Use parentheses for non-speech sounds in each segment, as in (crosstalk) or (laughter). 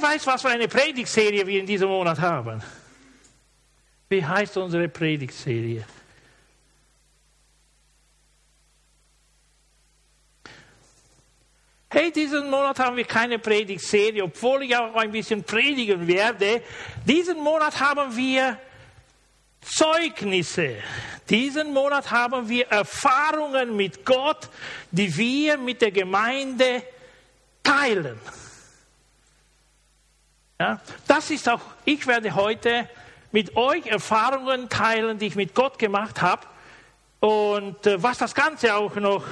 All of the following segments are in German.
Wer weiß, was für eine Predigtserie wir in diesem Monat haben? Wie heißt unsere Predigtserie? Hey, diesen Monat haben wir keine Predigtserie, obwohl ich auch ein bisschen predigen werde. Diesen Monat haben wir Zeugnisse. Diesen Monat haben wir Erfahrungen mit Gott, die wir mit der Gemeinde teilen. Ja, das ist auch, ich werde heute mit euch Erfahrungen teilen, die ich mit Gott gemacht habe und äh, was das Ganze auch noch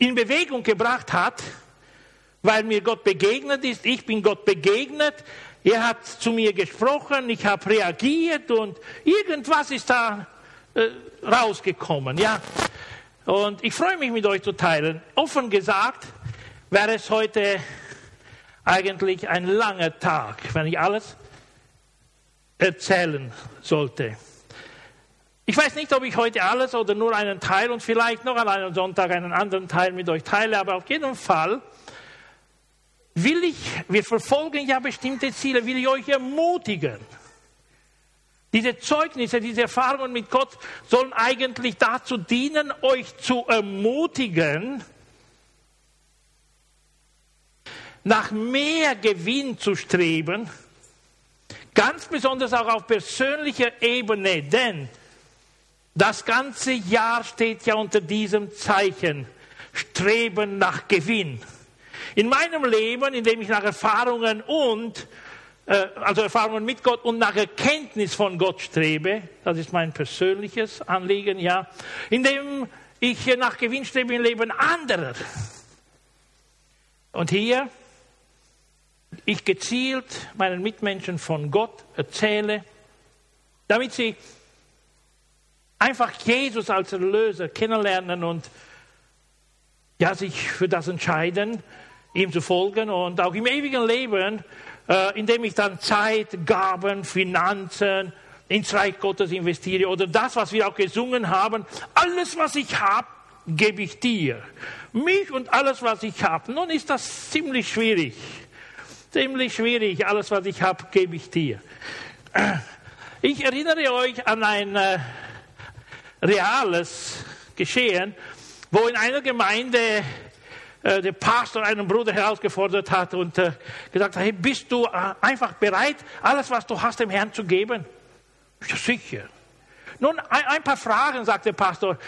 in Bewegung gebracht hat, weil mir Gott begegnet ist. Ich bin Gott begegnet. Er hat zu mir gesprochen, ich habe reagiert und irgendwas ist da äh, rausgekommen. Ja. Und ich freue mich mit euch zu teilen. Offen gesagt wäre es heute eigentlich ein langer Tag, wenn ich alles erzählen sollte. Ich weiß nicht, ob ich heute alles oder nur einen Teil und vielleicht noch an einem Sonntag einen anderen Teil mit euch teile, aber auf jeden Fall will ich, wir verfolgen ja bestimmte Ziele, will ich euch ermutigen. Diese Zeugnisse, diese Erfahrungen mit Gott sollen eigentlich dazu dienen, euch zu ermutigen, nach mehr Gewinn zu streben, ganz besonders auch auf persönlicher Ebene, denn das ganze Jahr steht ja unter diesem Zeichen, Streben nach Gewinn. In meinem Leben, in dem ich nach Erfahrungen und, äh, also Erfahrungen mit Gott und nach Erkenntnis von Gott strebe, das ist mein persönliches Anliegen, ja, in dem ich nach Gewinn strebe im Leben anderer. Und hier ich gezielt meinen Mitmenschen von Gott erzähle, damit sie einfach Jesus als Erlöser kennenlernen und ja, sich für das entscheiden, ihm zu folgen und auch im ewigen Leben, äh, indem ich dann Zeit, Gaben, Finanzen ins Reich Gottes investiere oder das, was wir auch gesungen haben, alles, was ich habe, gebe ich dir. Mich und alles, was ich habe. Nun ist das ziemlich schwierig. Ziemlich schwierig. Alles, was ich habe, gebe ich dir. Ich erinnere euch an ein äh, reales Geschehen, wo in einer Gemeinde äh, der Pastor einen Bruder herausgefordert hat und äh, gesagt hat, hey, bist du äh, einfach bereit, alles, was du hast, dem Herrn zu geben? Ja, sicher. Nun, ein, ein paar Fragen, sagt der Pastor.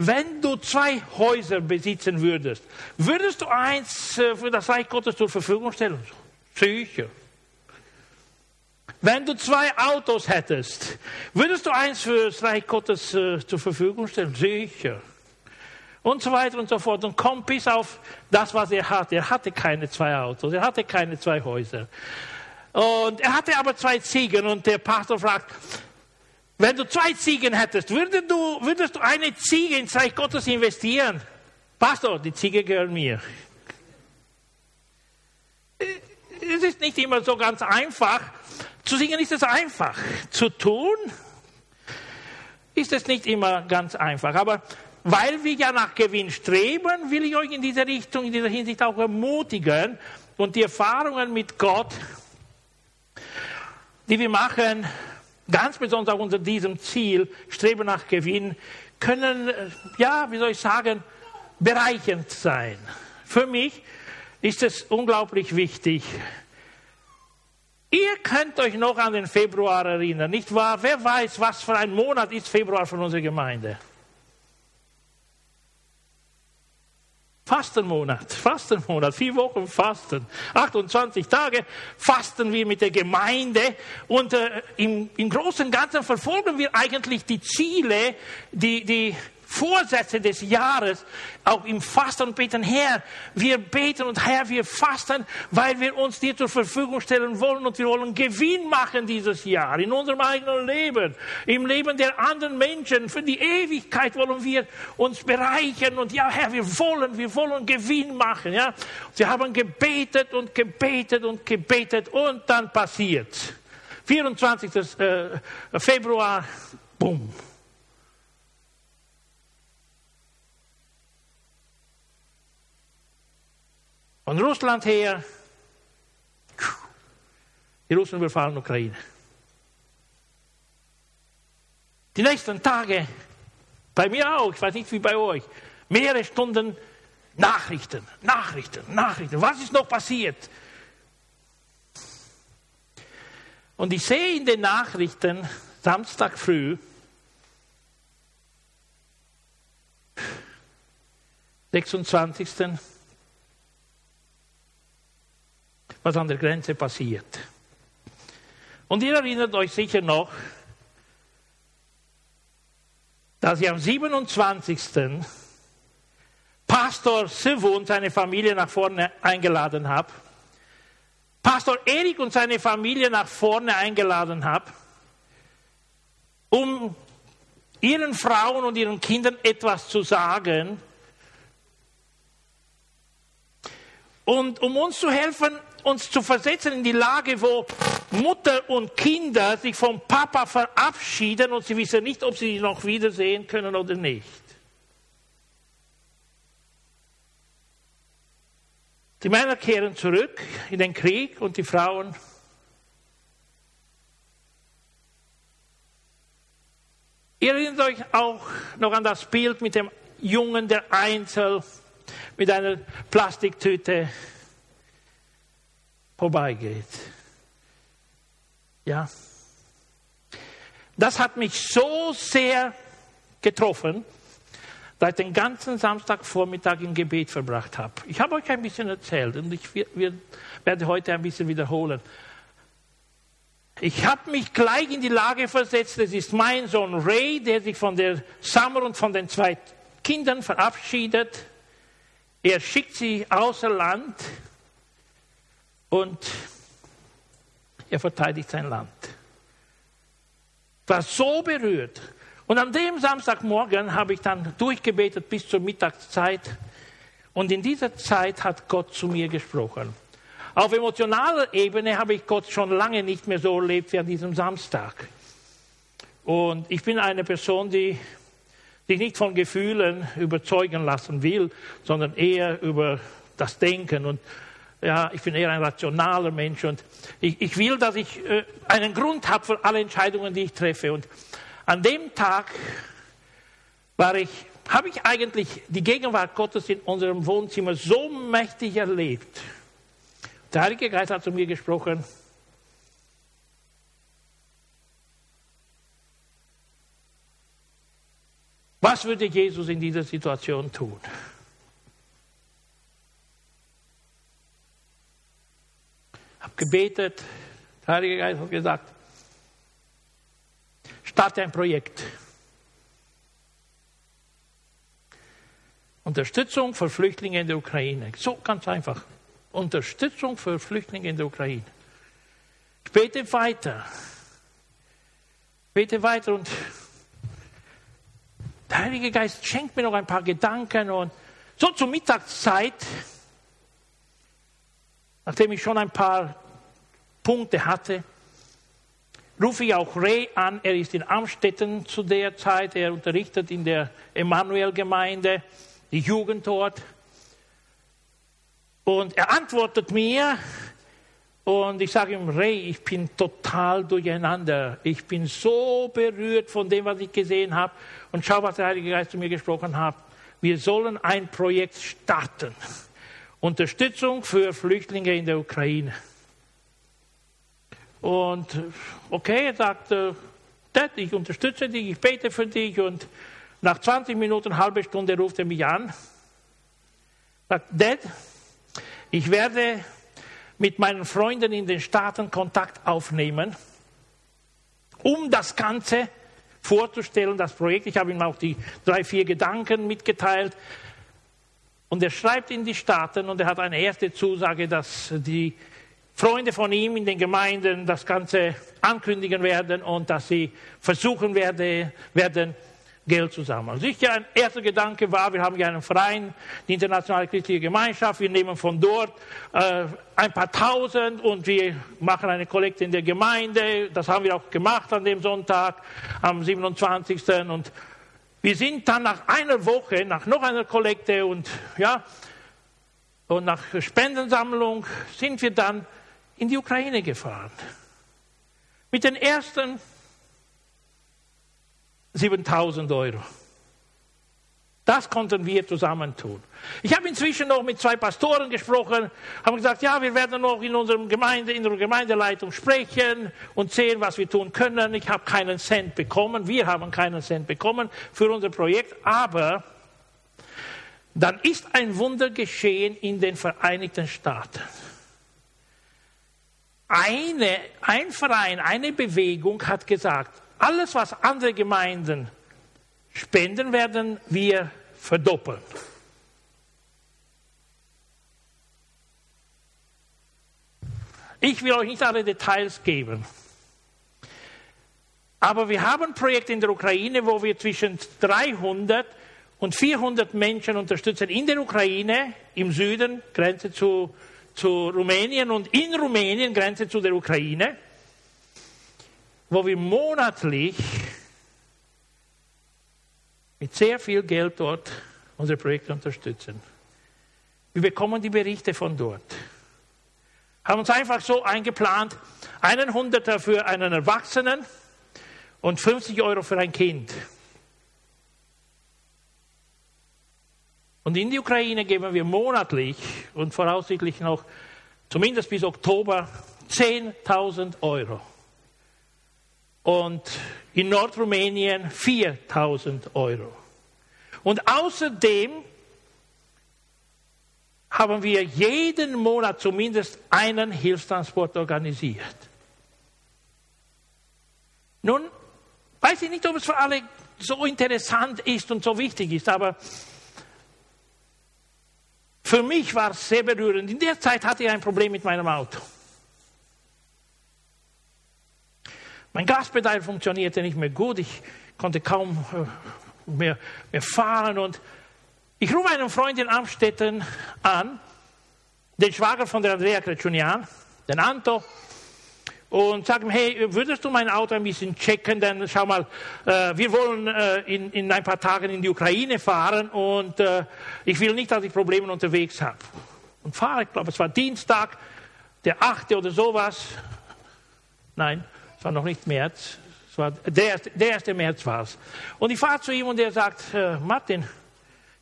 Wenn du zwei Häuser besitzen würdest, würdest du eins äh, für das Reich Gottes zur Verfügung stellen? Sicher. Wenn du zwei Autos hättest, würdest du eins für das Reich Gottes äh, zur Verfügung stellen? Sicher. Und so weiter und so fort. Und kommt bis auf das, was er hatte. Er hatte keine zwei Autos, er hatte keine zwei Häuser. Und er hatte aber zwei Ziegen. Und der Pastor fragt, wenn du zwei Ziegen hättest, würdest du, würdest du eine Ziege ins Reich Gottes investieren? Pastor, die Ziege gehört mir. Es ist nicht immer so ganz einfach, zu singen ist es einfach. Zu tun ist es nicht immer ganz einfach. Aber weil wir ja nach Gewinn streben, will ich euch in dieser Richtung, in dieser Hinsicht auch ermutigen und die Erfahrungen mit Gott, die wir machen, ganz besonders auch unter diesem Ziel, Streben nach Gewinn, können, ja, wie soll ich sagen, bereichend sein. Für mich ist es unglaublich wichtig, Ihr könnt euch noch an den Februar erinnern, nicht wahr? Wer weiß, was für ein Monat ist Februar von unserer Gemeinde? Fastenmonat, Fastenmonat, vier Wochen Fasten, 28 Tage fasten wir mit der Gemeinde und äh, im, im Großen und Ganzen verfolgen wir eigentlich die Ziele, die, die Vorsätze des Jahres, auch im Fasten und Beten, Herr, wir beten und Herr, wir fasten, weil wir uns dir zur Verfügung stellen wollen und wir wollen Gewinn machen dieses Jahr in unserem eigenen Leben, im Leben der anderen Menschen. Für die Ewigkeit wollen wir uns bereichern und ja, Herr, wir wollen, wir wollen Gewinn machen, ja. Wir haben gebetet und gebetet und gebetet und dann passiert. 24. Äh, Februar, bumm von Russland her Die Russen überfallen Ukraine. Die nächsten Tage, bei mir auch, ich weiß nicht wie bei euch, mehrere Stunden Nachrichten, Nachrichten, Nachrichten. Was ist noch passiert? Und ich sehe in den Nachrichten Samstag früh, 26. was an der Grenze passiert. Und ihr erinnert euch sicher noch, dass ich am 27. Pastor Sivu und seine Familie nach vorne eingeladen habe. Pastor Erik und seine Familie nach vorne eingeladen habe, um ihren Frauen und ihren Kindern etwas zu sagen und um uns zu helfen, uns zu versetzen in die Lage, wo Mutter und Kinder sich vom Papa verabschieden und sie wissen nicht, ob sie ihn noch wiedersehen können oder nicht. Die Männer kehren zurück in den Krieg und die Frauen Ihr erinnert euch auch noch an das Bild mit dem Jungen, der einzeln mit einer Plastiktüte vorbeigeht. Ja. Das hat mich so sehr getroffen, dass ich den ganzen Samstagvormittag im Gebet verbracht habe. Ich habe euch ein bisschen erzählt und ich werde heute ein bisschen wiederholen. Ich habe mich gleich in die Lage versetzt, es ist mein Sohn Ray, der sich von der Summer und von den zwei Kindern verabschiedet. Er schickt sie außer Land und er verteidigt sein Land. War so berührt. Und an dem Samstagmorgen habe ich dann durchgebetet bis zur Mittagszeit. Und in dieser Zeit hat Gott zu mir gesprochen. Auf emotionaler Ebene habe ich Gott schon lange nicht mehr so erlebt wie an diesem Samstag. Und ich bin eine Person, die sich nicht von Gefühlen überzeugen lassen will, sondern eher über das Denken. Und ja, ich bin eher ein rationaler Mensch und ich, ich will, dass ich äh, einen Grund habe für alle Entscheidungen, die ich treffe. Und an dem Tag war ich, habe ich eigentlich die Gegenwart Gottes in unserem Wohnzimmer so mächtig erlebt. Der Heilige Geist hat zu mir gesprochen. Was würde Jesus in dieser Situation tun? Gebetet. Der Heilige Geist hat gesagt, starte ein Projekt. Unterstützung für Flüchtlinge in der Ukraine. So ganz einfach. Unterstützung für Flüchtlinge in der Ukraine. Ich bete weiter. Ich bete weiter und der Heilige Geist schenkt mir noch ein paar Gedanken und so zur Mittagszeit, nachdem ich schon ein paar Punkte hatte, rufe ich auch Ray an. Er ist in Amstetten zu der Zeit. Er unterrichtet in der Emanuel-Gemeinde, die Jugend dort. Und er antwortet mir und ich sage ihm, Ray, ich bin total durcheinander. Ich bin so berührt von dem, was ich gesehen habe. Und schau, was der Heilige Geist zu mir gesprochen hat. Wir sollen ein Projekt starten. Unterstützung für Flüchtlinge in der Ukraine. Und okay, er sagt, Dad, ich unterstütze dich, ich bete für dich. Und nach 20 Minuten, halbe Stunde ruft er mich an. Sagt, Dad, ich werde mit meinen Freunden in den Staaten Kontakt aufnehmen, um das Ganze vorzustellen, das Projekt. Ich habe ihm auch die drei, vier Gedanken mitgeteilt. Und er schreibt in die Staaten und er hat eine erste Zusage, dass die Freunde von ihm in den Gemeinden das Ganze ankündigen werden und dass sie versuchen werde, werden, Geld zu sammeln. Sicher, ein erster Gedanke war, wir haben ja einen Verein, die Internationale Christliche Gemeinschaft, wir nehmen von dort äh, ein paar Tausend und wir machen eine Kollekte in der Gemeinde. Das haben wir auch gemacht an dem Sonntag, am 27. Und wir sind dann nach einer Woche, nach noch einer Kollekte und ja, und nach Spendensammlung sind wir dann in die Ukraine gefahren. Mit den ersten 7000 Euro. Das konnten wir zusammentun. Ich habe inzwischen noch mit zwei Pastoren gesprochen, haben gesagt, ja, wir werden noch in unserer Gemeinde, in unserer Gemeindeleitung sprechen und sehen, was wir tun können. Ich habe keinen Cent bekommen, wir haben keinen Cent bekommen für unser Projekt, aber dann ist ein Wunder geschehen in den Vereinigten Staaten. Eine, ein Verein, eine Bewegung hat gesagt, alles, was andere Gemeinden spenden, werden wir verdoppeln. Ich will euch nicht alle Details geben. Aber wir haben ein Projekt in der Ukraine, wo wir zwischen 300 und 400 Menschen unterstützen in der Ukraine, im Süden, Grenze zu, zu Rumänien und in Rumänien, Grenze zu der Ukraine, wo wir monatlich mit sehr viel Geld dort unsere Projekte unterstützen. Wir bekommen die Berichte von dort. Haben uns einfach so eingeplant, einen Hunderter für einen Erwachsenen und 50 Euro für ein Kind. Und in die Ukraine geben wir monatlich und voraussichtlich noch zumindest bis Oktober 10.000 Euro. Und in Nordrumänien 4000 Euro. Und außerdem haben wir jeden Monat zumindest einen Hilfstransport organisiert. Nun, weiß ich nicht, ob es für alle so interessant ist und so wichtig ist, aber für mich war es sehr berührend. In der Zeit hatte ich ein Problem mit meinem Auto. Mein Gaspedal funktionierte nicht mehr gut, ich konnte kaum äh, mehr, mehr fahren und ich rufe einen Freund in Amstetten an, den Schwager von der Andrea Kretschunian, den Anto, und sage ihm, hey, würdest du mein Auto ein bisschen checken, denn schau mal, äh, wir wollen äh, in, in ein paar Tagen in die Ukraine fahren und äh, ich will nicht, dass ich Probleme unterwegs habe. Und fahre, ich glaube, es war Dienstag, der 8. oder sowas. Nein, es war noch nicht März, es war der, der 1. März war es. Und ich fahre zu ihm und er sagt, äh, Martin,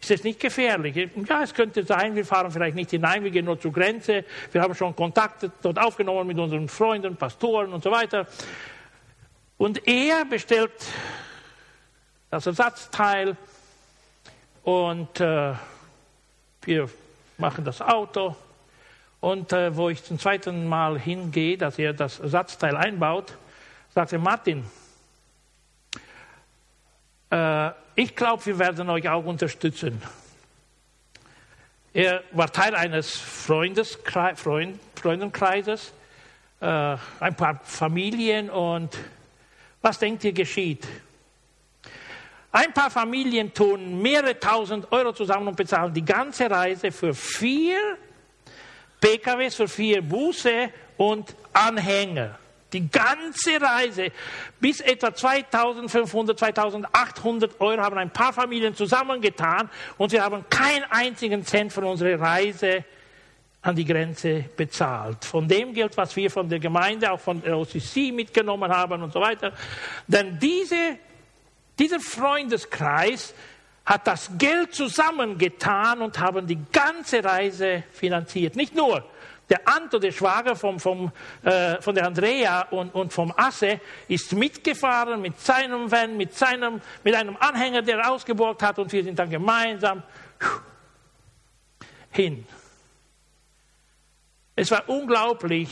ist das nicht gefährlich? Ja, es könnte sein, wir fahren vielleicht nicht hinein, wir gehen nur zur Grenze. Wir haben schon Kontakte dort aufgenommen mit unseren Freunden, Pastoren und so weiter. Und er bestellt das Ersatzteil und äh, wir machen das Auto. Und äh, wo ich zum zweiten Mal hingehe, dass er das Ersatzteil einbaut, sagte Martin, äh, ich glaube, wir werden euch auch unterstützen. Er war Teil eines Freund, Freundenkreises, äh, ein paar Familien und was denkt ihr geschieht? Ein paar Familien tun mehrere tausend Euro zusammen und bezahlen die ganze Reise für vier PKWs, für vier Busse und Anhänger. Die ganze Reise bis etwa 2500, 2800 Euro haben ein paar Familien zusammengetan und sie haben keinen einzigen Cent von unserer Reise an die Grenze bezahlt. Von dem Geld, was wir von der Gemeinde, auch von der OCC mitgenommen haben und so weiter. Denn diese, dieser Freundeskreis hat das Geld zusammengetan und haben die ganze Reise finanziert. Nicht nur der Anto, der Schwager vom, vom, äh, von der Andrea und, und vom Asse, ist mitgefahren mit seinem Van, mit, seinem, mit einem Anhänger, der er ausgeborgt hat, und wir sind dann gemeinsam hin. Es war unglaublich,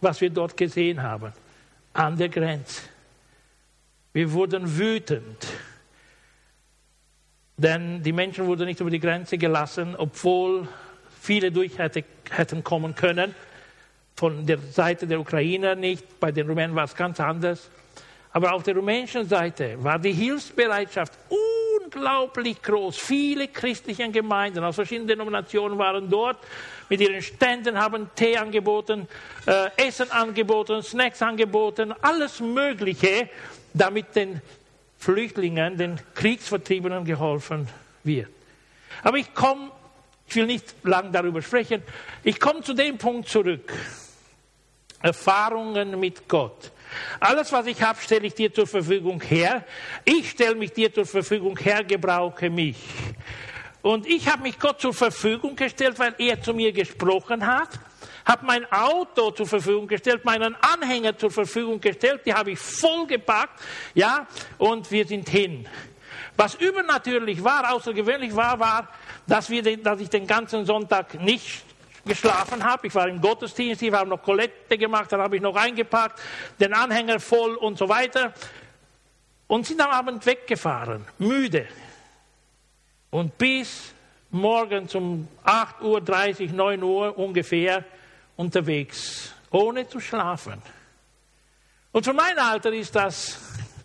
was wir dort gesehen haben, an der Grenze. Wir wurden wütend, denn die Menschen wurden nicht über die Grenze gelassen, obwohl viele durch hätte, hätten kommen können. Von der Seite der Ukrainer nicht, bei den Rumänen war es ganz anders. Aber auf der rumänischen Seite war die Hilfsbereitschaft unglaublich groß. Viele christliche Gemeinden aus verschiedenen Denominationen waren dort mit ihren Ständen, haben Tee angeboten, äh, Essen angeboten, Snacks angeboten, alles Mögliche, damit den Flüchtlingen, den Kriegsvertriebenen geholfen wird. Aber ich komme ich will nicht lang darüber sprechen. Ich komme zu dem Punkt zurück. Erfahrungen mit Gott. Alles, was ich habe, stelle ich dir zur Verfügung her. Ich stelle mich dir zur Verfügung her, gebrauche mich. Und ich habe mich Gott zur Verfügung gestellt, weil er zu mir gesprochen hat, habe mein Auto zur Verfügung gestellt, meinen Anhänger zur Verfügung gestellt, die habe ich vollgepackt, ja, und wir sind hin. Was übernatürlich war, außergewöhnlich war, war, dass, wir den, dass ich den ganzen Sonntag nicht geschlafen habe. Ich war im Gottesdienst, ich habe noch Kollekte gemacht, dann habe ich noch eingepackt, den Anhänger voll und so weiter. Und sind am Abend weggefahren, müde. Und bis morgens um 8.30 Uhr, 9 Uhr ungefähr unterwegs, ohne zu schlafen. Und für mein Alter ist das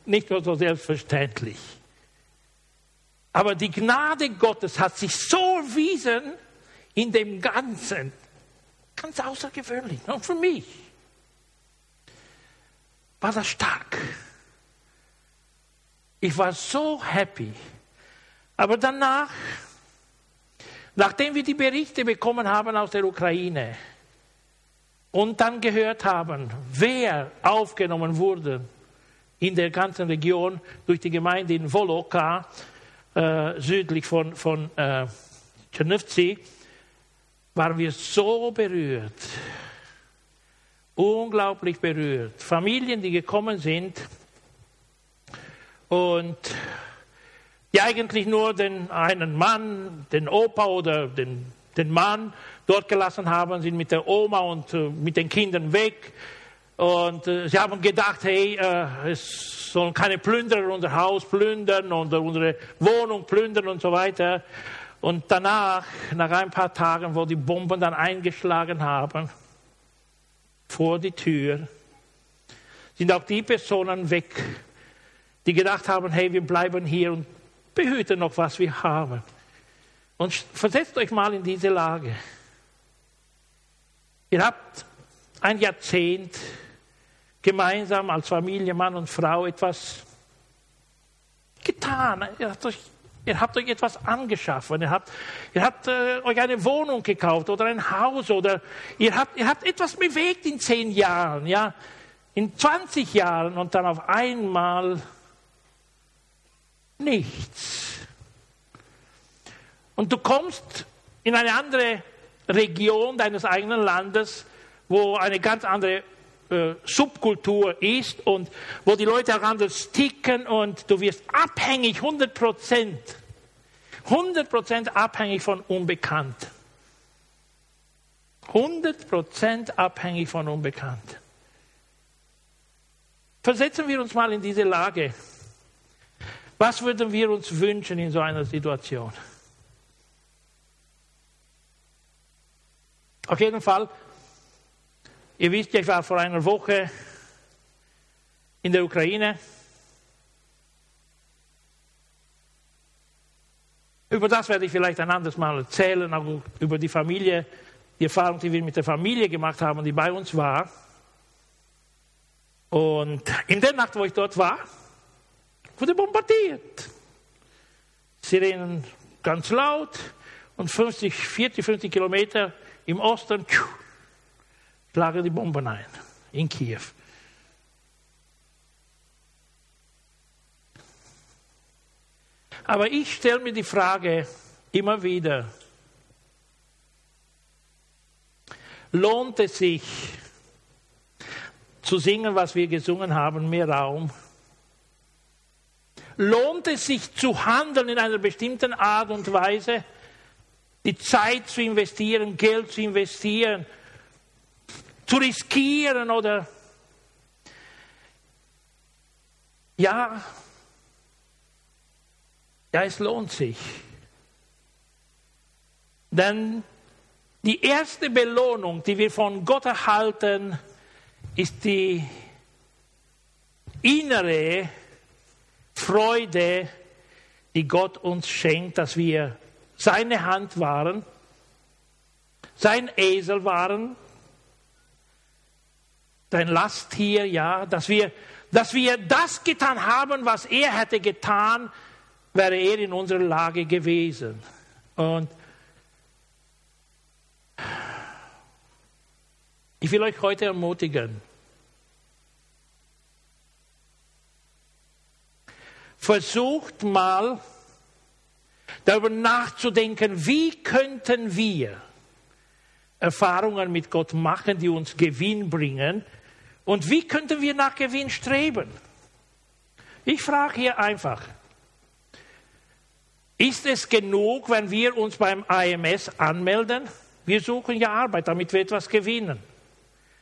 nicht so selbstverständlich. Aber die Gnade Gottes hat sich so erwiesen, in dem Ganzen. Ganz außergewöhnlich. Und für mich war das stark. Ich war so happy. Aber danach, nachdem wir die Berichte bekommen haben aus der Ukraine und dann gehört haben, wer aufgenommen wurde in der ganzen Region durch die Gemeinde in Voloka, äh, südlich von, von äh, Czernowtsi, waren wir so berührt, unglaublich berührt. Familien, die gekommen sind und die eigentlich nur den einen Mann, den Opa oder den, den Mann dort gelassen haben, sind mit der Oma und äh, mit den Kindern weg. Und äh, sie haben gedacht, hey, äh, es sollen keine Plünderer unser Haus plündern und unsere Wohnung plündern und so weiter. Und danach, nach ein paar Tagen, wo die Bomben dann eingeschlagen haben, vor die Tür, sind auch die Personen weg, die gedacht haben, hey, wir bleiben hier und behüten noch, was wir haben. Und versetzt euch mal in diese Lage. Ihr habt ein Jahrzehnt gemeinsam als Familie, Mann und Frau etwas getan. Ihr habt euch Ihr habt euch etwas angeschaffen, ihr habt, ihr habt äh, euch eine Wohnung gekauft oder ein Haus oder ihr habt, ihr habt etwas bewegt in zehn Jahren, ja, in 20 Jahren und dann auf einmal nichts. Und du kommst in eine andere Region deines eigenen Landes, wo eine ganz andere äh, Subkultur ist und wo die Leute anders ticken und du wirst abhängig, 100 Prozent, 100 Prozent abhängig von Unbekannt. 100 Prozent abhängig von Unbekannt. Versetzen wir uns mal in diese Lage. Was würden wir uns wünschen in so einer Situation? Auf jeden Fall Ihr wisst ja, ich war vor einer Woche in der Ukraine. Über das werde ich vielleicht ein anderes Mal erzählen, auch über die Familie, die Erfahrung, die wir mit der Familie gemacht haben, die bei uns war. Und in der Nacht, wo ich dort war, wurde bombardiert. Sirenen ganz laut und 50, 40, 50 Kilometer im Osten schlagen die Bomben ein in Kiew. Aber ich stelle mir die Frage immer wieder, lohnt es sich zu singen, was wir gesungen haben, mehr Raum? Lohnt es sich zu handeln in einer bestimmten Art und Weise, die Zeit zu investieren, Geld zu investieren, zu riskieren oder ja, ja, es lohnt sich. Denn die erste Belohnung, die wir von Gott erhalten, ist die innere Freude, die Gott uns schenkt, dass wir seine Hand waren, sein Esel waren, sein Lasttier, ja, dass wir, dass wir das getan haben, was er hätte getan, wäre er in unserer Lage gewesen. Und Ich will euch heute ermutigen. Versucht mal darüber nachzudenken, wie könnten wir Erfahrungen mit Gott machen, die uns Gewinn bringen und wie könnten wir nach Gewinn streben. Ich frage hier einfach, ist es genug, wenn wir uns beim AMS anmelden? Wir suchen ja Arbeit, damit wir etwas gewinnen.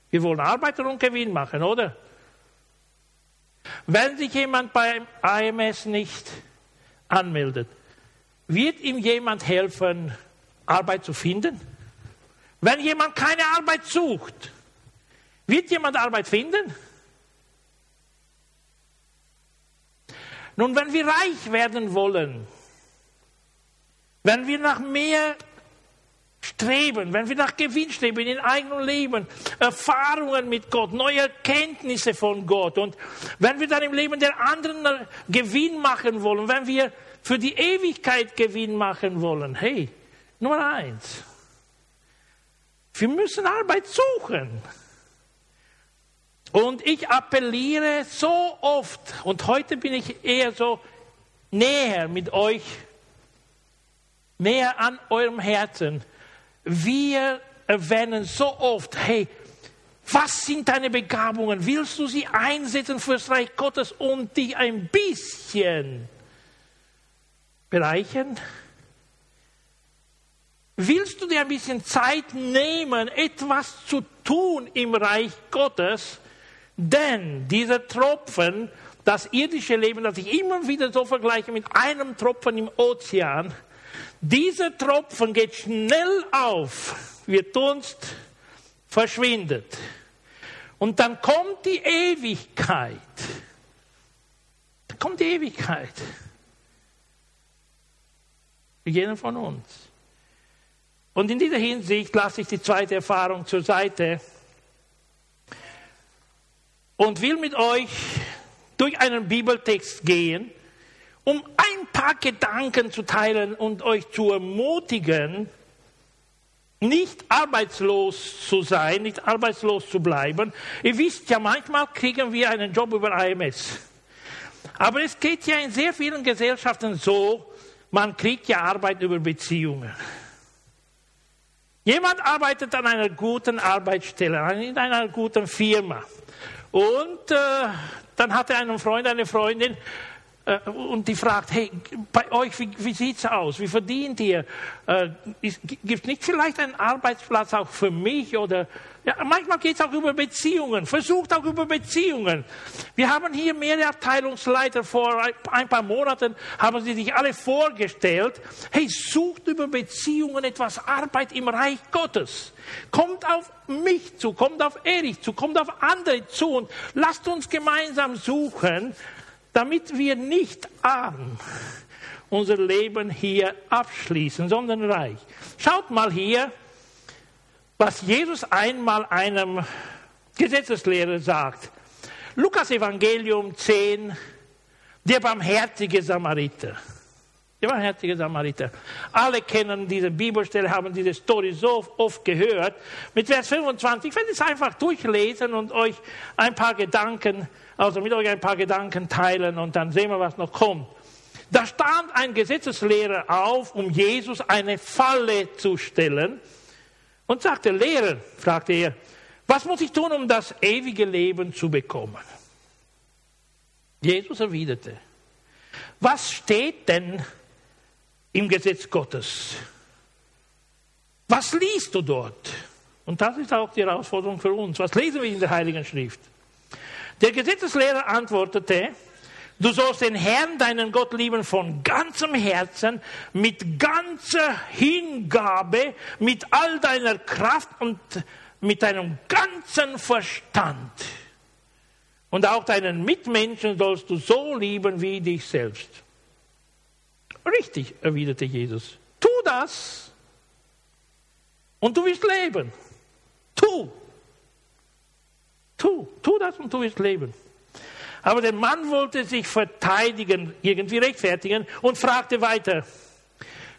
Wir wollen Arbeiter und Gewinn machen, oder? Wenn sich jemand beim AMS nicht anmeldet, wird ihm jemand helfen, Arbeit zu finden? Wenn jemand keine Arbeit sucht, wird jemand Arbeit finden? Nun, wenn wir reich werden wollen, wenn wir nach mehr streben, wenn wir nach Gewinn streben in eigenem Leben, Erfahrungen mit Gott, neue Erkenntnisse von Gott und wenn wir dann im Leben der anderen Gewinn machen wollen, wenn wir für die Ewigkeit Gewinn machen wollen, hey, Nummer eins, wir müssen Arbeit suchen. Und ich appelliere so oft, und heute bin ich eher so näher mit euch näher an eurem Herzen. Wir erwähnen so oft, hey, was sind deine Begabungen? Willst du sie einsetzen fürs Reich Gottes und dich ein bisschen bereichern? Willst du dir ein bisschen Zeit nehmen, etwas zu tun im Reich Gottes? Denn dieser Tropfen, das irdische Leben, das ich immer wieder so vergleiche mit einem Tropfen im Ozean, dieser Tropfen geht schnell auf, wird Dunst, verschwindet. Und dann kommt die Ewigkeit. Dann kommt die Ewigkeit. Für jeden von uns. Und in dieser Hinsicht lasse ich die zweite Erfahrung zur Seite und will mit euch durch einen Bibeltext gehen, um ein paar Gedanken zu teilen und euch zu ermutigen, nicht arbeitslos zu sein, nicht arbeitslos zu bleiben. Ihr wisst ja, manchmal kriegen wir einen Job über AMS. Aber es geht ja in sehr vielen Gesellschaften so, man kriegt ja Arbeit über Beziehungen. Jemand arbeitet an einer guten Arbeitsstelle, in einer guten Firma. Und äh, dann hat er einen Freund, eine Freundin, äh, und die fragt, hey, bei euch, wie, wie sieht's aus? Wie verdient ihr? Äh, Gibt es nicht vielleicht einen Arbeitsplatz auch für mich? Oder ja, manchmal geht es auch über Beziehungen. Versucht auch über Beziehungen. Wir haben hier mehrere Abteilungsleiter vor ein paar Monaten, haben sie sich alle vorgestellt. Hey, sucht über Beziehungen etwas Arbeit im Reich Gottes. Kommt auf mich zu, kommt auf Erich zu, kommt auf andere zu und lasst uns gemeinsam suchen damit wir nicht arm unser Leben hier abschließen, sondern reich. Schaut mal hier, was Jesus einmal einem Gesetzeslehrer sagt. Lukas Evangelium 10, der barmherzige Samariter. Der barmherzige Samariter. Alle kennen diese Bibelstelle, haben diese Story so oft gehört. Mit Vers 25, ich werde es einfach durchlesen und euch ein paar Gedanken also mit euch ein paar Gedanken teilen und dann sehen wir, was noch kommt. Da stand ein Gesetzeslehrer auf, um Jesus eine Falle zu stellen und sagte, Lehrer, fragte er, was muss ich tun, um das ewige Leben zu bekommen? Jesus erwiderte, was steht denn im Gesetz Gottes? Was liest du dort? Und das ist auch die Herausforderung für uns. Was lesen wir in der Heiligen Schrift? Der Gesetzeslehrer antwortete, du sollst den Herrn, deinen Gott lieben von ganzem Herzen, mit ganzer Hingabe, mit all deiner Kraft und mit deinem ganzen Verstand. Und auch deinen Mitmenschen sollst du so lieben wie dich selbst. Richtig, erwiderte Jesus. Tu das und du wirst leben. Tu. Tu, tu das und du wirst leben. Aber der Mann wollte sich verteidigen, irgendwie rechtfertigen und fragte weiter,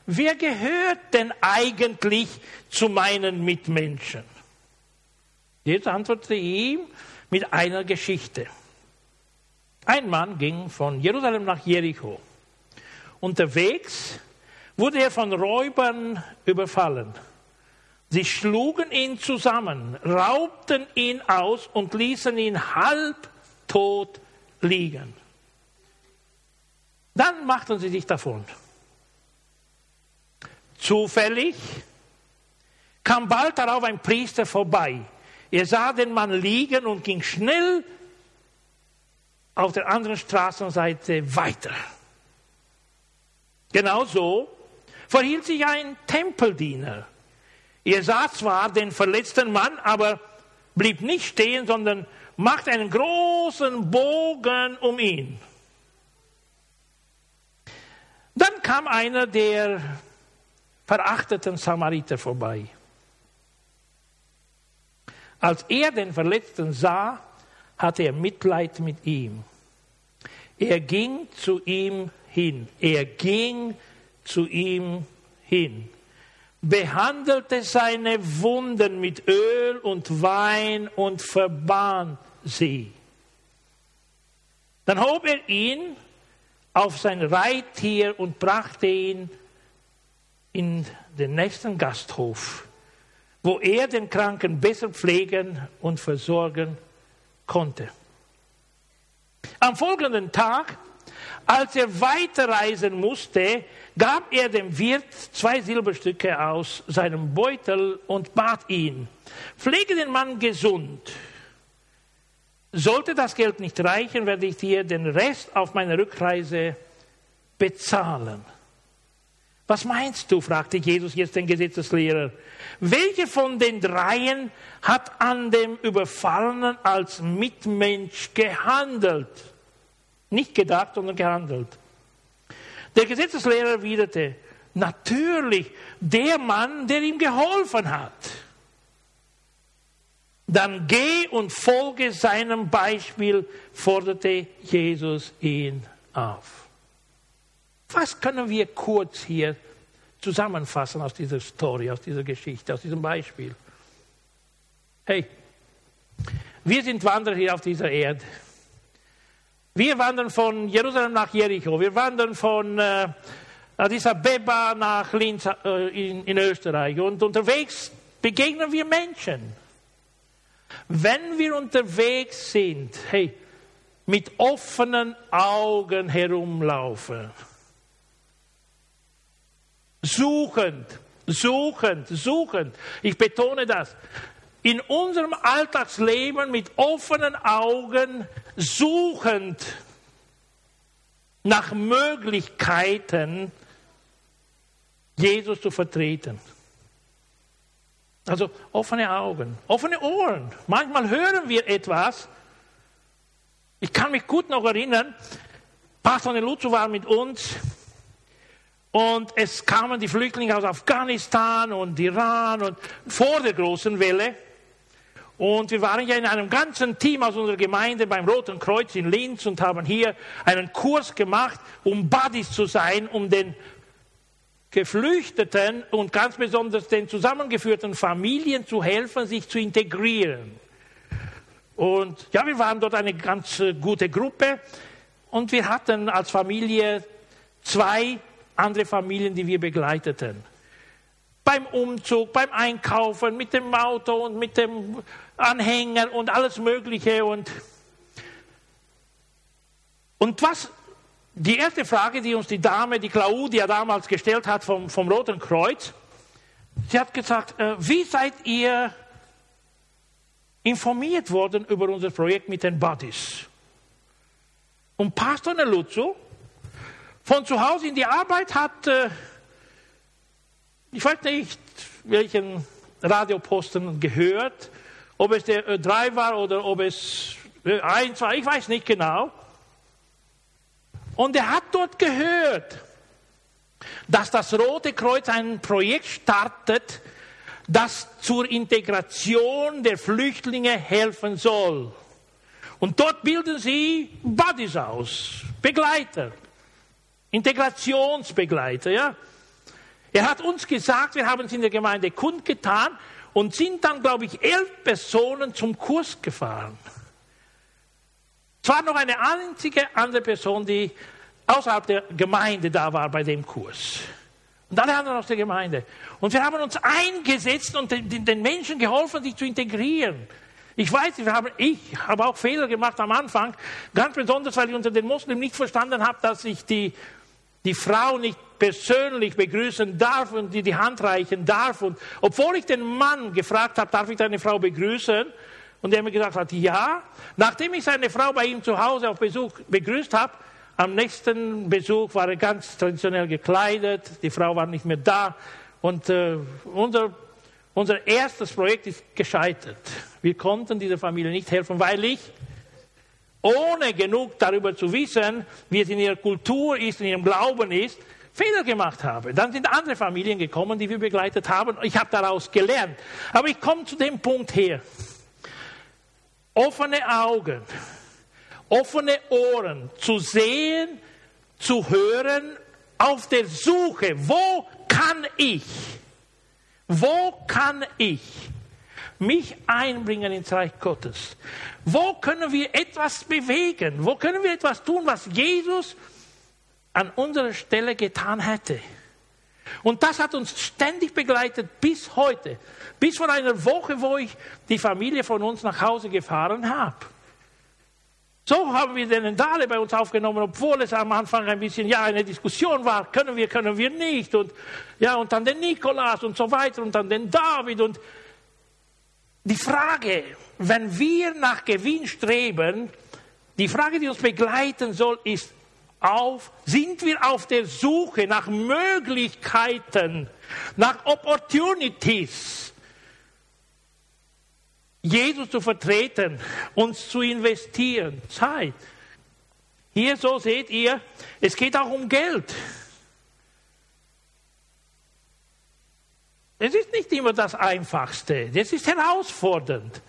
wer gehört denn eigentlich zu meinen Mitmenschen? Jesus antwortete ihm mit einer Geschichte. Ein Mann ging von Jerusalem nach Jericho. Unterwegs wurde er von Räubern überfallen. Sie schlugen ihn zusammen, raubten ihn aus und ließen ihn halbtot liegen. Dann machten sie sich davon. Zufällig kam bald darauf ein Priester vorbei. Er sah den Mann liegen und ging schnell auf der anderen Straßenseite weiter. Genauso verhielt sich ein Tempeldiener. Er sah zwar den verletzten Mann, aber blieb nicht stehen, sondern machte einen großen Bogen um ihn. Dann kam einer der verachteten Samariter vorbei. Als er den Verletzten sah, hatte er Mitleid mit ihm. Er ging zu ihm hin. Er ging zu ihm hin, behandelte seine Wunden mit Öl und Wein und verband sie. Dann hob er ihn auf sein Reittier und brachte ihn in den nächsten Gasthof, wo er den Kranken besser pflegen und versorgen konnte. Am folgenden Tag, als er weiterreisen musste, gab er dem Wirt zwei Silberstücke aus seinem Beutel und bat ihn, pflege den Mann gesund. Sollte das Geld nicht reichen, werde ich dir den Rest auf meiner Rückreise bezahlen. Was meinst du? fragte Jesus jetzt den Gesetzeslehrer. Welcher von den dreien hat an dem Überfallenen als Mitmensch gehandelt? Nicht gedacht, sondern gehandelt. Der Gesetzeslehrer erwiderte, natürlich der Mann, der ihm geholfen hat. Dann geh und folge seinem Beispiel, forderte Jesus ihn auf. Was können wir kurz hier zusammenfassen aus dieser Story, aus dieser Geschichte, aus diesem Beispiel? Hey, wir sind Wanderer hier auf dieser Erde. Wir wandern von Jerusalem nach Jericho. Wir wandern von äh, Addis Abeba nach Linz äh, in, in Österreich. Und unterwegs begegnen wir Menschen. Wenn wir unterwegs sind, hey, mit offenen Augen herumlaufen, Suchend, suchend, suchend. Ich betone das. In unserem Alltagsleben mit offenen Augen suchend nach Möglichkeiten, Jesus zu vertreten. Also offene Augen, offene Ohren. Manchmal hören wir etwas. Ich kann mich gut noch erinnern, Pastor Neluzzo war mit uns und es kamen die Flüchtlinge aus Afghanistan und Iran und vor der großen Welle. Und wir waren ja in einem ganzen Team aus unserer Gemeinde beim Roten Kreuz in Linz und haben hier einen Kurs gemacht, um Buddies zu sein, um den Geflüchteten und ganz besonders den zusammengeführten Familien zu helfen, sich zu integrieren. Und ja, wir waren dort eine ganz gute Gruppe und wir hatten als Familie zwei andere Familien, die wir begleiteten. Beim Umzug, beim Einkaufen, mit dem Auto und mit dem Anhänger und alles Mögliche. Und, und was, die erste Frage, die uns die Dame, die Claudia damals gestellt hat vom, vom Roten Kreuz, sie hat gesagt, äh, wie seid ihr informiert worden über unser Projekt mit den Buddies? Und Pastor Neluzzo von zu Hause in die Arbeit hat, äh, ich weiß nicht, welchen Radioposten gehört, ob es der Ö3 war oder ob es Ö1 war, ich weiß nicht genau. Und er hat dort gehört, dass das Rote Kreuz ein Projekt startet, das zur Integration der Flüchtlinge helfen soll. Und dort bilden sie Buddies aus, Begleiter. Integrationsbegleiter. Ja? Er hat uns gesagt, wir haben es in der Gemeinde kundgetan und sind dann, glaube ich, elf Personen zum Kurs gefahren. Es war noch eine einzige andere Person, die außerhalb der Gemeinde da war bei dem Kurs. Und alle anderen aus der Gemeinde. Und wir haben uns eingesetzt und den, den Menschen geholfen, sich zu integrieren. Ich weiß, wir haben, ich habe auch Fehler gemacht am Anfang, ganz besonders, weil ich unter den Muslimen nicht verstanden habe, dass ich die, die Frau nicht persönlich begrüßen darf und die die Hand reichen darf. Und obwohl ich den Mann gefragt habe, darf ich deine Frau begrüßen? Und er mir gesagt hat, ja. Nachdem ich seine Frau bei ihm zu Hause auf Besuch begrüßt habe, am nächsten Besuch war er ganz traditionell gekleidet, die Frau war nicht mehr da und äh, unser, unser erstes Projekt ist gescheitert. Wir konnten dieser Familie nicht helfen, weil ich, ohne genug darüber zu wissen, wie es in ihrer Kultur ist, in ihrem Glauben ist, Fehler gemacht habe. Dann sind andere Familien gekommen, die wir begleitet haben. Ich habe daraus gelernt. Aber ich komme zu dem Punkt her. Offene Augen offene Ohren zu sehen, zu hören, auf der Suche, wo kann ich, wo kann ich mich einbringen ins Reich Gottes? Wo können wir etwas bewegen? Wo können wir etwas tun, was Jesus an unserer Stelle getan hätte? Und das hat uns ständig begleitet bis heute. Bis vor einer Woche, wo ich die Familie von uns nach Hause gefahren habe. So haben wir den Dale bei uns aufgenommen, obwohl es am Anfang ein bisschen ja eine Diskussion war, können wir, können wir nicht und ja und dann den Nikolaus und so weiter und dann den David und die Frage, wenn wir nach Gewinn streben, die Frage, die uns begleiten soll, ist auf, sind wir auf der Suche nach Möglichkeiten, nach Opportunities, Jesus zu vertreten, uns zu investieren, Zeit. Hier so seht ihr, es geht auch um Geld. Es ist nicht immer das Einfachste, es ist herausfordernd.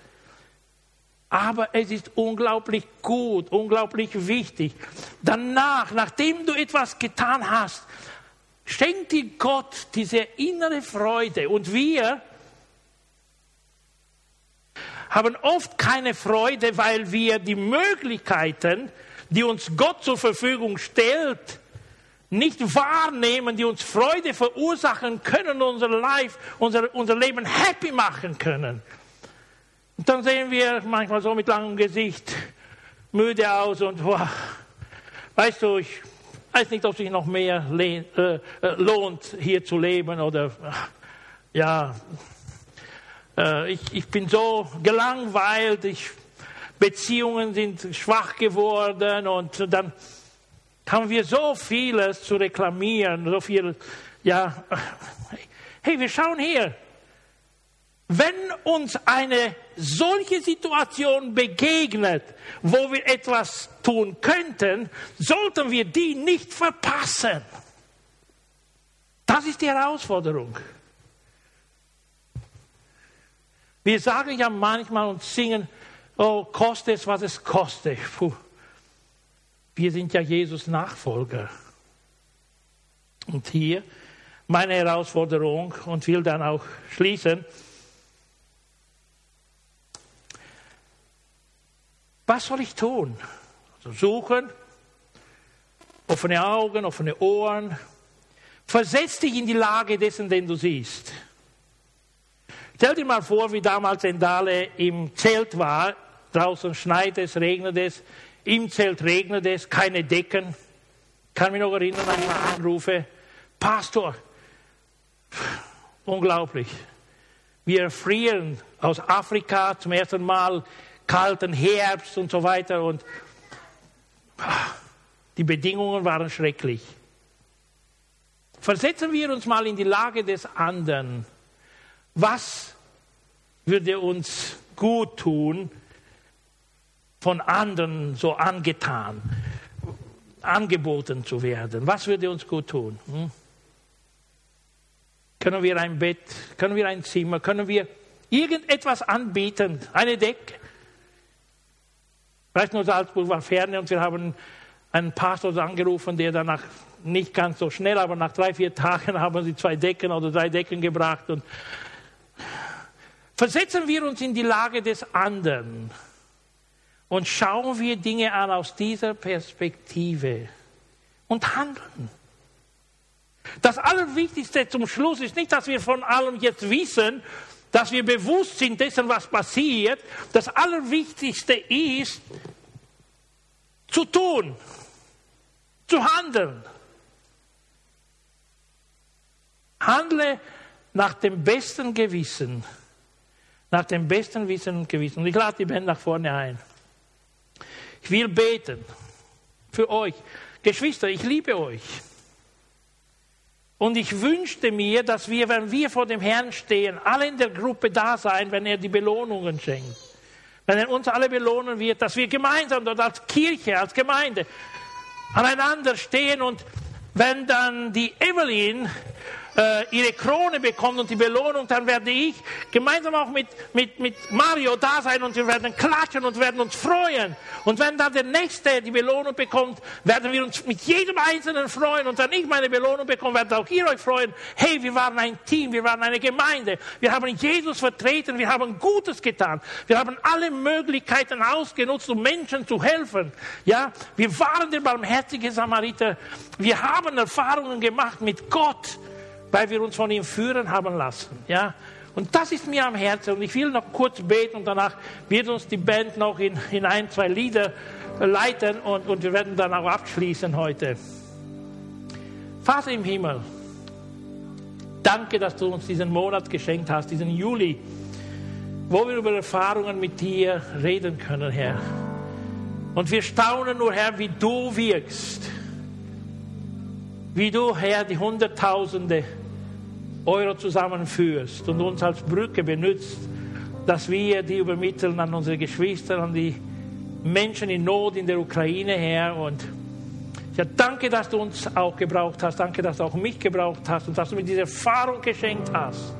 Aber es ist unglaublich gut, unglaublich wichtig. Danach, nachdem du etwas getan hast, schenkt dir Gott diese innere Freude. Und wir, haben oft keine Freude, weil wir die Möglichkeiten, die uns Gott zur Verfügung stellt, nicht wahrnehmen, die uns Freude verursachen können, unser Life, unser, unser Leben happy machen können. Und dann sehen wir manchmal so mit langem Gesicht müde aus und boah, weißt du, ich weiß nicht, ob sich noch mehr äh, äh, lohnt, hier zu leben oder ja, äh, ich, ich bin so gelangweilt, ich, Beziehungen sind schwach geworden und dann haben wir so vieles zu reklamieren, so viel, ja, hey, wir schauen hier. Wenn uns eine solche Situation begegnet, wo wir etwas tun könnten, sollten wir die nicht verpassen. Das ist die Herausforderung. Wir sagen ja manchmal und singen, oh, koste es, was es koste. Puh. Wir sind ja Jesus Nachfolger. Und hier meine Herausforderung und will dann auch schließen. Was soll ich tun? Also suchen, offene Augen, offene Ohren. Versetz dich in die Lage dessen, den du siehst. Stell dir mal vor, wie damals Endale im Zelt war. Draußen schneit es, regnet es. Im Zelt regnet es, keine Decken. Kann mich noch erinnern an die Anrufe. Pastor, unglaublich. Wir frieren aus Afrika zum ersten Mal, kalten Herbst und so weiter. Und die Bedingungen waren schrecklich. Versetzen wir uns mal in die Lage des anderen. Was würde uns gut tun, von anderen so angetan, angeboten zu werden? Was würde uns gut tun? Hm? Können wir ein Bett, können wir ein Zimmer, können wir irgendetwas anbieten, eine Decke? Weißt du, Salzburg war ferne und wir haben einen Pastor angerufen, der danach nicht ganz so schnell, aber nach drei, vier Tagen (laughs) haben sie zwei Decken oder drei Decken gebracht und Versetzen wir uns in die Lage des anderen und schauen wir Dinge an aus dieser Perspektive und handeln. Das Allerwichtigste zum Schluss ist nicht, dass wir von allem jetzt wissen, dass wir bewusst sind dessen, was passiert. Das Allerwichtigste ist, zu tun, zu handeln. Handle nach dem besten Gewissen. Nach dem besten Wissen und Gewissen. Und ich lade die Band nach vorne ein. Ich will beten für euch. Geschwister, ich liebe euch. Und ich wünschte mir, dass wir, wenn wir vor dem Herrn stehen, alle in der Gruppe da sein, wenn er die Belohnungen schenkt. Wenn er uns alle belohnen wird, dass wir gemeinsam dort als Kirche, als Gemeinde aneinander stehen und wenn dann die Evelyn äh, ihre Krone bekommt und die Belohnung, dann werde ich gemeinsam auch mit, mit, mit Mario da sein und wir werden klatschen und werden uns freuen. Und wenn dann der Nächste die Belohnung bekommt, werden wir uns mit jedem Einzelnen freuen. Und wenn ich meine Belohnung bekomme, werdet auch ihr euch freuen. Hey, wir waren ein Team, wir waren eine Gemeinde. Wir haben Jesus vertreten, wir haben Gutes getan. Wir haben alle Möglichkeiten ausgenutzt, um Menschen zu helfen. Ja, wir waren der barmherzige Samariter. Wir haben Erfahrungen gemacht mit Gott weil wir uns von ihm führen haben lassen. Ja? Und das ist mir am Herzen. Und ich will noch kurz beten und danach wird uns die Band noch in, in ein, zwei Lieder leiten und, und wir werden dann auch abschließen heute. Vater im Himmel, danke, dass du uns diesen Monat geschenkt hast, diesen Juli, wo wir über Erfahrungen mit dir reden können, Herr. Und wir staunen nur, Herr, wie du wirkst. Wie du, Herr, die Hunderttausende Euro zusammenführst und uns als Brücke benutzt, dass wir die übermitteln an unsere Geschwister, an die Menschen in Not in der Ukraine her. Und ja, danke, dass du uns auch gebraucht hast. Danke, dass du auch mich gebraucht hast und dass du mir diese Erfahrung geschenkt hast.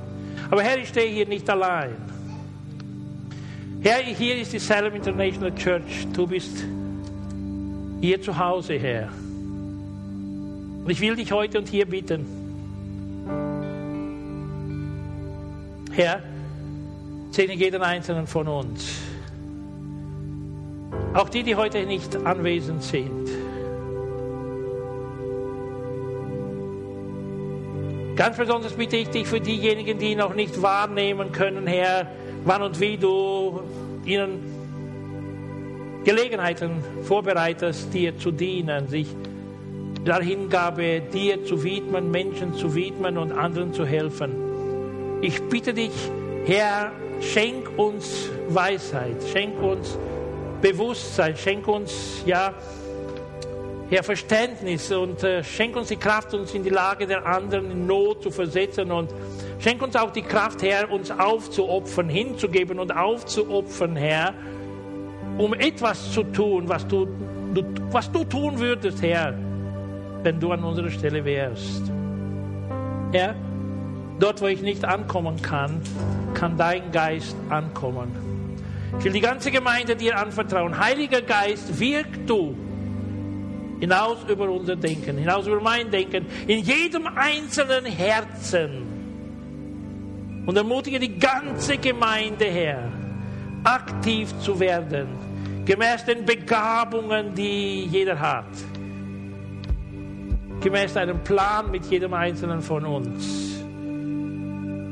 Aber Herr, ich stehe hier nicht allein. Herr, hier ist die Salem International Church. Du bist hier zu Hause, Herr. Und ich will dich heute und hier bitten, Herr, segne jeden einzelnen von uns. Auch die, die heute nicht anwesend sind. Ganz besonders bitte ich dich für diejenigen, die noch nicht wahrnehmen können, Herr, wann und wie du ihnen Gelegenheiten vorbereitest, dir zu dienen, sich der Hingabe dir zu widmen, Menschen zu widmen und anderen zu helfen. Ich bitte dich, Herr, schenk uns Weisheit, schenk uns Bewusstsein, schenk uns, ja, Herr, Verständnis und äh, schenk uns die Kraft, uns in die Lage der anderen in Not zu versetzen und schenk uns auch die Kraft, Herr, uns aufzuopfern, hinzugeben und aufzuopfern, Herr, um etwas zu tun, was du, du, was du tun würdest, Herr, wenn du an unserer Stelle wärst. Herr, Dort, wo ich nicht ankommen kann, kann dein Geist ankommen. Ich will die ganze Gemeinde dir anvertrauen. Heiliger Geist, wirk du hinaus über unser Denken, hinaus über mein Denken, in jedem einzelnen Herzen. Und ermutige die ganze Gemeinde her, aktiv zu werden, gemäß den Begabungen, die jeder hat, gemäß einem Plan mit jedem einzelnen von uns.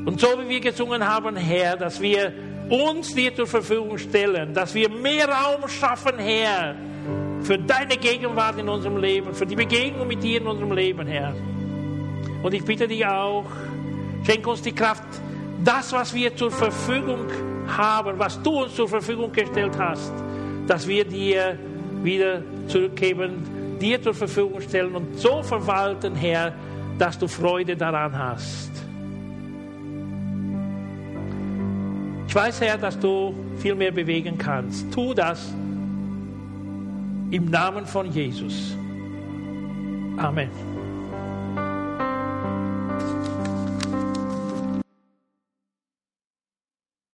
Und so wie wir gesungen haben, Herr, dass wir uns dir zur Verfügung stellen, dass wir mehr Raum schaffen, Herr, für deine Gegenwart in unserem Leben, für die Begegnung mit dir in unserem Leben, Herr. Und ich bitte dich auch, schenk uns die Kraft, das, was wir zur Verfügung haben, was du uns zur Verfügung gestellt hast, dass wir dir wieder zurückgeben, dir zur Verfügung stellen und so verwalten, Herr, dass du Freude daran hast. Ich weiß, Herr, dass du viel mehr bewegen kannst. Tu das im Namen von Jesus. Amen.